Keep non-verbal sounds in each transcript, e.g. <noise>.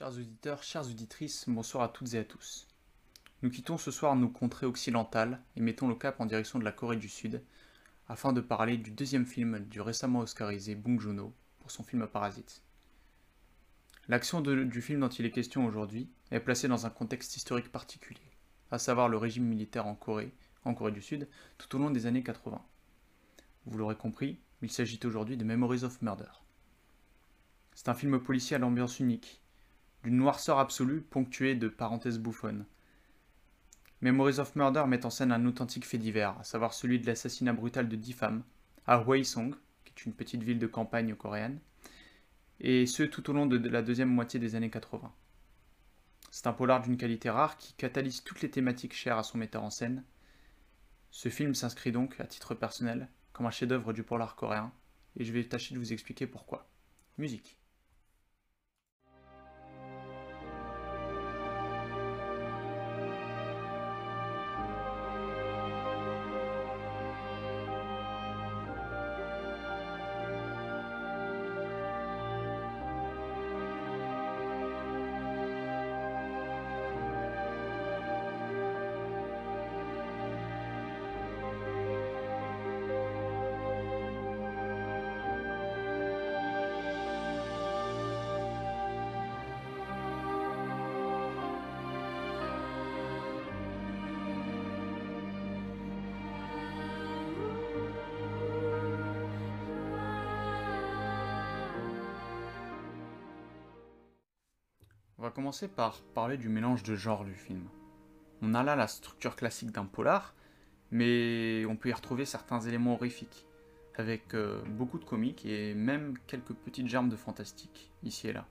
Chers auditeurs, chères auditrices, bonsoir à toutes et à tous. Nous quittons ce soir nos contrées occidentales et mettons le cap en direction de la Corée du Sud afin de parler du deuxième film du récemment oscarisé Bong Joon-ho pour son film Parasite. L'action du film dont il est question aujourd'hui est placée dans un contexte historique particulier, à savoir le régime militaire en Corée, en Corée du Sud, tout au long des années 80. Vous l'aurez compris, il s'agit aujourd'hui de Memories of Murder. C'est un film policier à l'ambiance unique, d'une noirceur absolue ponctuée de parenthèses bouffonnes. Memories of Murder met en scène un authentique fait divers, à savoir celui de l'assassinat brutal de dix femmes à Hwaesong, qui est une petite ville de campagne coréenne, et ce tout au long de la deuxième moitié des années 80. C'est un polar d'une qualité rare qui catalyse toutes les thématiques chères à son metteur en scène. Ce film s'inscrit donc, à titre personnel, comme un chef-d'œuvre du polar coréen, et je vais tâcher de vous expliquer pourquoi. Musique. On va commencer par parler du mélange de genres du film. On a là la structure classique d'un polar, mais on peut y retrouver certains éléments horrifiques, avec euh, beaucoup de comiques et même quelques petites germes de fantastique, ici et là.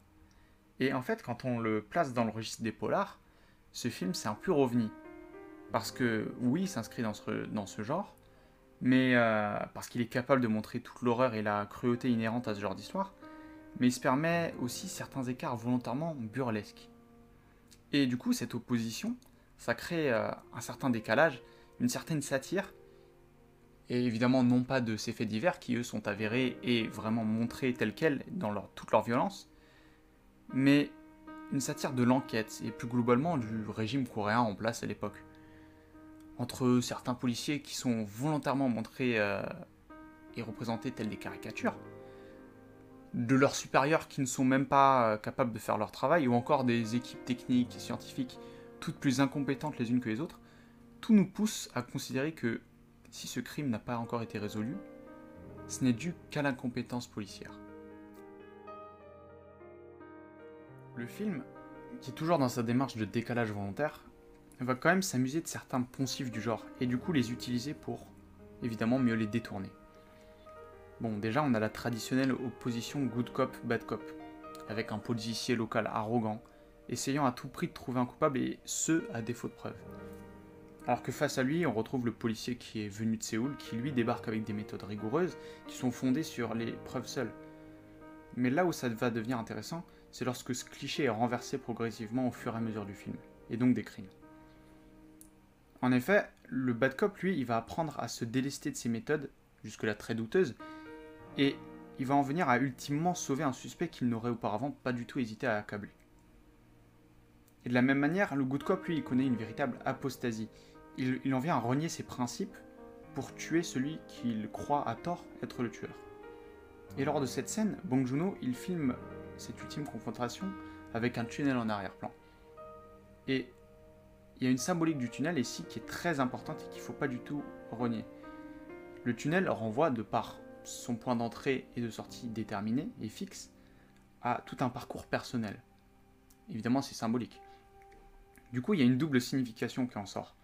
Et en fait, quand on le place dans le registre des polars, ce film c'est un pur ovni. Parce que oui, il s'inscrit dans ce, genre, mais euh, parce qu'il est capable de montrer toute l'horreur et la cruauté inhérente à ce genre d'histoire, mais il se permet aussi certains écarts volontairement burlesques. Et du coup, cette opposition, ça crée euh, un certain décalage, une certaine satire, et évidemment non pas de ces faits divers qui eux sont avérés et vraiment montrés tels quels dans toute leur violence, mais une satire de l'enquête et plus globalement du régime coréen en place à l'époque. Entre certains policiers qui sont volontairement montrés euh, et représentés tels des caricatures, de leurs supérieurs qui ne sont même pas euh, capables de faire leur travail, ou encore des équipes techniques et scientifiques toutes plus incompétentes les unes que les autres, tout nous pousse à considérer que si ce crime n'a pas encore été résolu, ce n'est dû qu'à l'incompétence policière. Le film, qui est toujours dans sa démarche de décalage volontaire, va quand même s'amuser de certains poncifs du genre, et du coup les utiliser pour, évidemment, mieux les détourner. Bon, déjà, on a la traditionnelle opposition good cop, bad cop, avec un policier local arrogant, essayant à tout prix de trouver un coupable et ce, à défaut de preuves. Alors que face à lui, on retrouve le policier qui est venu de Séoul, qui lui débarque avec des méthodes rigoureuses, qui sont fondées sur les preuves seules. Mais là où ça va devenir intéressant, c'est lorsque ce cliché est renversé progressivement au fur et à mesure du film, et donc des crimes. En effet, le bad cop, lui, il va apprendre à se délester de ses méthodes, jusque-là très douteuses, et il va en venir à ultimement sauver un suspect qu'il n'aurait auparavant pas du tout hésité à accabler. Et de la même manière, le good cop, lui, il connaît une véritable apostasie. Il, en vient à renier ses principes pour tuer celui qu'il croit à tort être le tueur. Et lors de cette scène, Bong Joon-ho, il filme cette ultime confrontation avec un tunnel en arrière-plan. Et il y a une symbolique du tunnel ici qui est très importante et qu'il ne faut pas du tout renier. Le tunnel renvoie de par son point d'entrée et de sortie déterminé et fixe à tout un parcours personnel. Évidemment, c'est symbolique. Du coup, il y a une double signification qui en sort.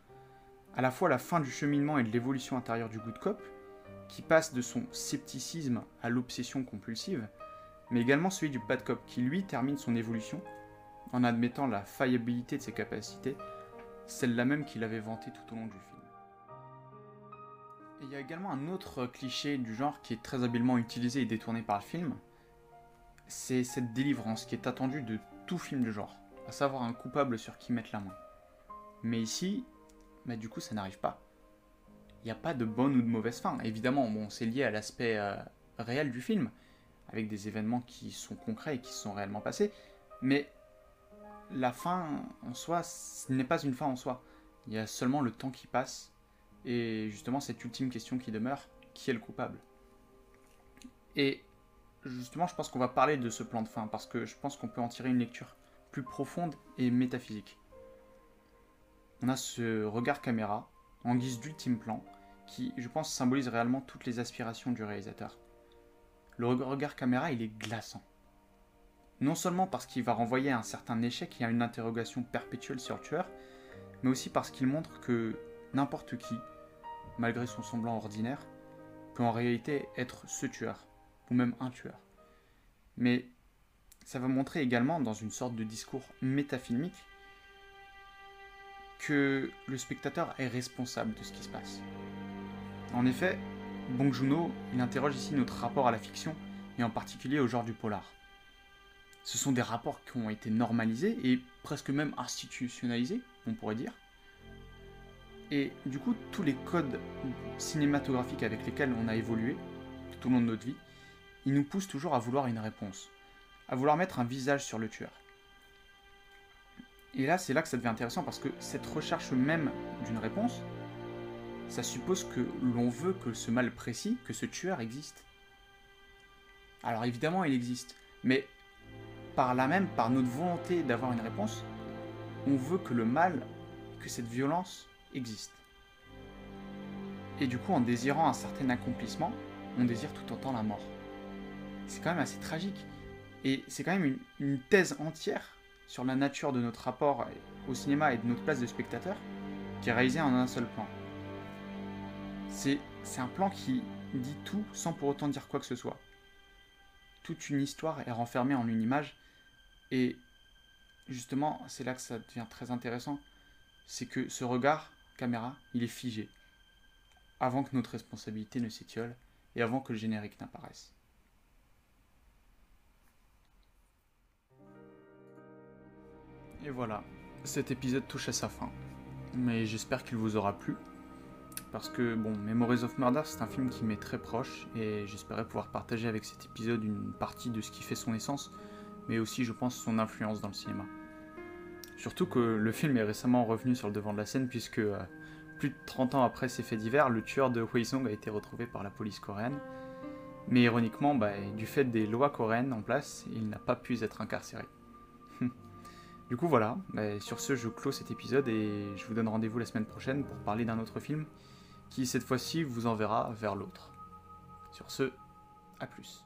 À la fois la fin du cheminement et de l'évolution intérieure du good cop, qui passe de son scepticisme à l'obsession compulsive, mais également celui du bad cop, qui lui termine son évolution en admettant la faillibilité de ses capacités, celle-là même qu'il avait vantée tout au long du film il y a également un autre cliché du genre qui est très habilement utilisé et détourné par le film. C'est cette délivrance qui est attendue de tout film de genre, à savoir un coupable sur qui mettre la main. Mais ici, bah, du coup, ça n'arrive pas. Il n'y a pas de bonne ou de mauvaise fin. Évidemment, bon, c'est lié à l'aspect euh, réel du film, avec des événements qui sont concrets et qui sont réellement passés. Mais la fin en soi, ce n'est pas une fin en soi. Il y a seulement le temps qui passe et justement cette ultime question qui demeure, qui est le coupable? Et justement, je pense qu'on va parler de ce plan de fin parce que je pense qu'on peut en tirer une lecture plus profonde et métaphysique. On a ce regard caméra en guise d'ultime plan qui, je pense, symbolise réellement toutes les aspirations du réalisateur. Le regard caméra, il est glaçant. Non seulement parce qu'il va renvoyer à un certain échec et à une interrogation perpétuelle sur le tueur, mais aussi parce qu'il montre que n'importe qui, malgré son semblant ordinaire, peut en réalité être ce tueur, ou même un tueur. Mais ça va montrer également, dans une sorte de discours métafilmique, que le spectateur est responsable de ce qui se passe. En effet, Bong il interroge ici notre rapport à la fiction, et en particulier au genre du polar. Ce sont des rapports qui ont été normalisés et presque même institutionnalisés, on pourrait dire. Et du coup, tous les codes cinématographiques avec lesquels on a évolué tout au long de notre vie, ils nous poussent toujours à vouloir une réponse, à vouloir mettre un visage sur le tueur. Et là, c'est là que ça devient intéressant parce que cette recherche même d'une réponse, ça suppose que l'on veut que ce mal précis, que ce tueur existe. Alors évidemment, il existe, mais par là même, par notre volonté d'avoir une réponse, on veut que le mal, que cette violence existe. Et du coup, en désirant un certain accomplissement, on désire tout autant la mort. C'est quand même assez tragique. Et c'est quand même une, une, thèse entière sur la nature de notre rapport au cinéma et de notre place de spectateur qui est réalisée en un seul plan. C'est un plan qui dit tout sans pour autant dire quoi que ce soit. Toute une histoire est renfermée en une image et justement, c'est là que ça devient très intéressant. C'est que ce regard caméra, il est figé. Avant que notre responsabilité ne s'étiole et avant que le générique n'apparaisse. Et voilà, cet épisode touche à sa fin. Mais j'espère qu'il vous aura plu. Parce que, bon, Memories of Murder, c'est un film qui m'est très proche, et j'espérais pouvoir partager avec cet épisode une partie de ce qui fait son essence, mais aussi, je pense, son influence dans le cinéma. Surtout que le film est récemment revenu sur le devant de la scène puisque euh, plus de 30 ans après ces faits divers, le tueur de Song a été retrouvé par la police coréenne. Mais ironiquement, bah, du fait des lois coréennes en place, il n'a pas pu être incarcéré. <laughs> du coup voilà, bah, sur ce je clôt cet épisode et je vous donne rendez-vous la semaine prochaine pour parler d'un autre film qui cette fois-ci vous enverra vers l'autre. Sur ce, à plus.